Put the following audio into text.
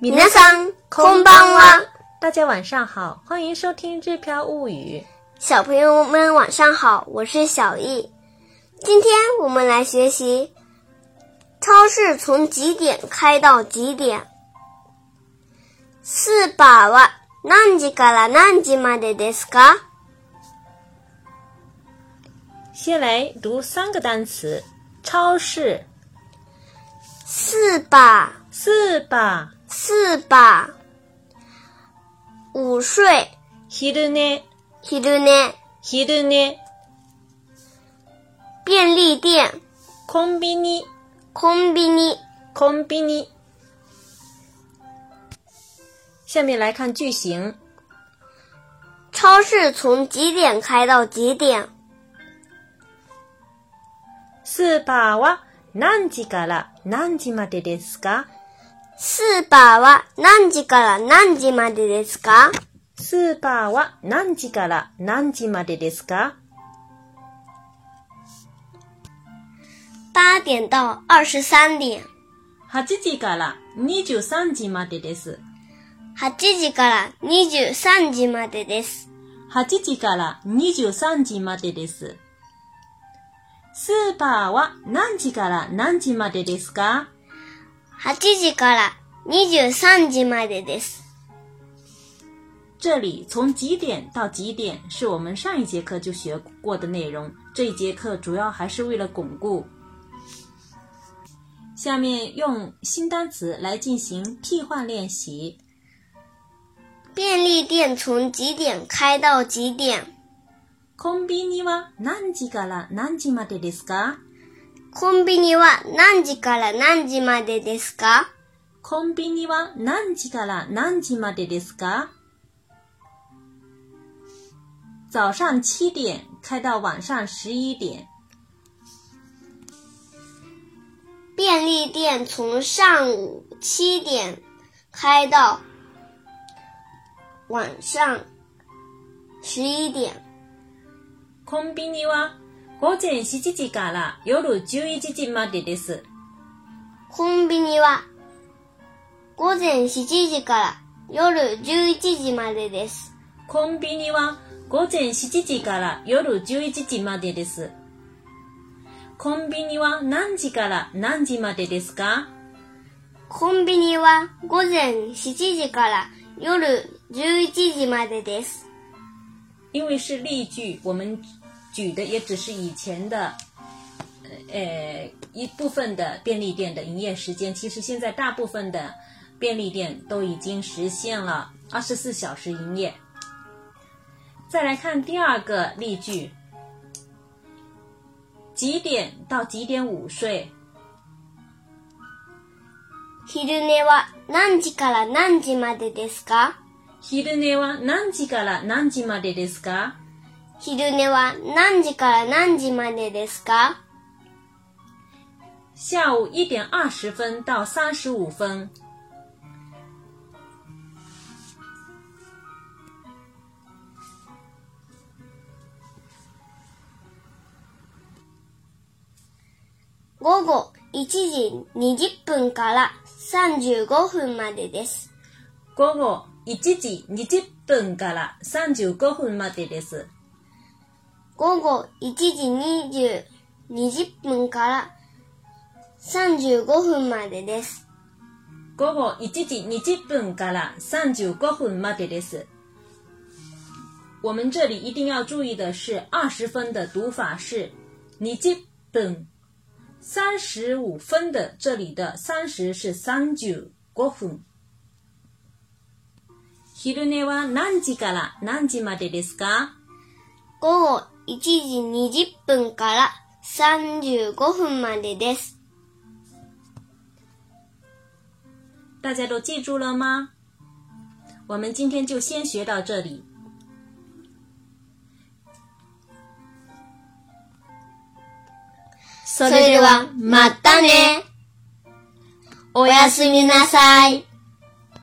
皆さん、こんばんは。大家晚上好，欢迎收听《日飘物语》。小朋友们晚上好，我是小易。今天我们来学习，超市从几点开到几点？スーパーは何時から何時までですか？先来读三个单词：超市、スーパー、スーパスー 四吧，午睡。昼呢？昼呢？昼呢？便利店。コンビニ。コンビニ。コンビニ。下面来看句型。超市从几点开到几点？スーパーは何時から何時までですか？スーパーは何時から何時までですか？スーパーは何時から何時までですか？八点到二十三点。8時から23時までです。8時から23時までです。8時から23時までです。スーパーは何時から何時までですか？8時から23時までです。这里从几点到几点是我们上一节课就学过的内容，这一节课主要还是为了巩固。下面用新单词来进行替换练习。便利店从几点开到几点？コンビニは何時から何時までですか コンビニは何時から何時までですか？コンビニは何時から何時までですか？早上七点开到晚上十一点。便利店从上午七点开到晚上十一点。コンビニは午前7時から夜11時までです。コンビニは午前7時から夜11時までです。コンビニは午前7時から夜11時までです。コンビニは何時から何時までですか？コンビニは午前7時から夜11時までです。因为是例句，我们举的也只是以前的，呃，一部分的便利店的营业时间。其实现在大部分的便利店都已经实现了二十四小时营业。再来看第二个例句，几点到几点午睡？昼寝は何時から何時までですか昼寝は何時から何時までですか 昼寝は何時から何時までですか？下午一点二十分到三十五分。午後1時20分から35分までです。午後1時20分から35分までです。午後1時20 20分から35分までです。午後1時20分から35分までです。我们这里一定要注意的是，二十分的读法是20分，三十五分的这里的三十是35分。昼寝は何時から何時までですか？午後1時20分から35分までです。大家都记住了吗？我们今天就先学到这里。それでは、またね。おやすみなさい。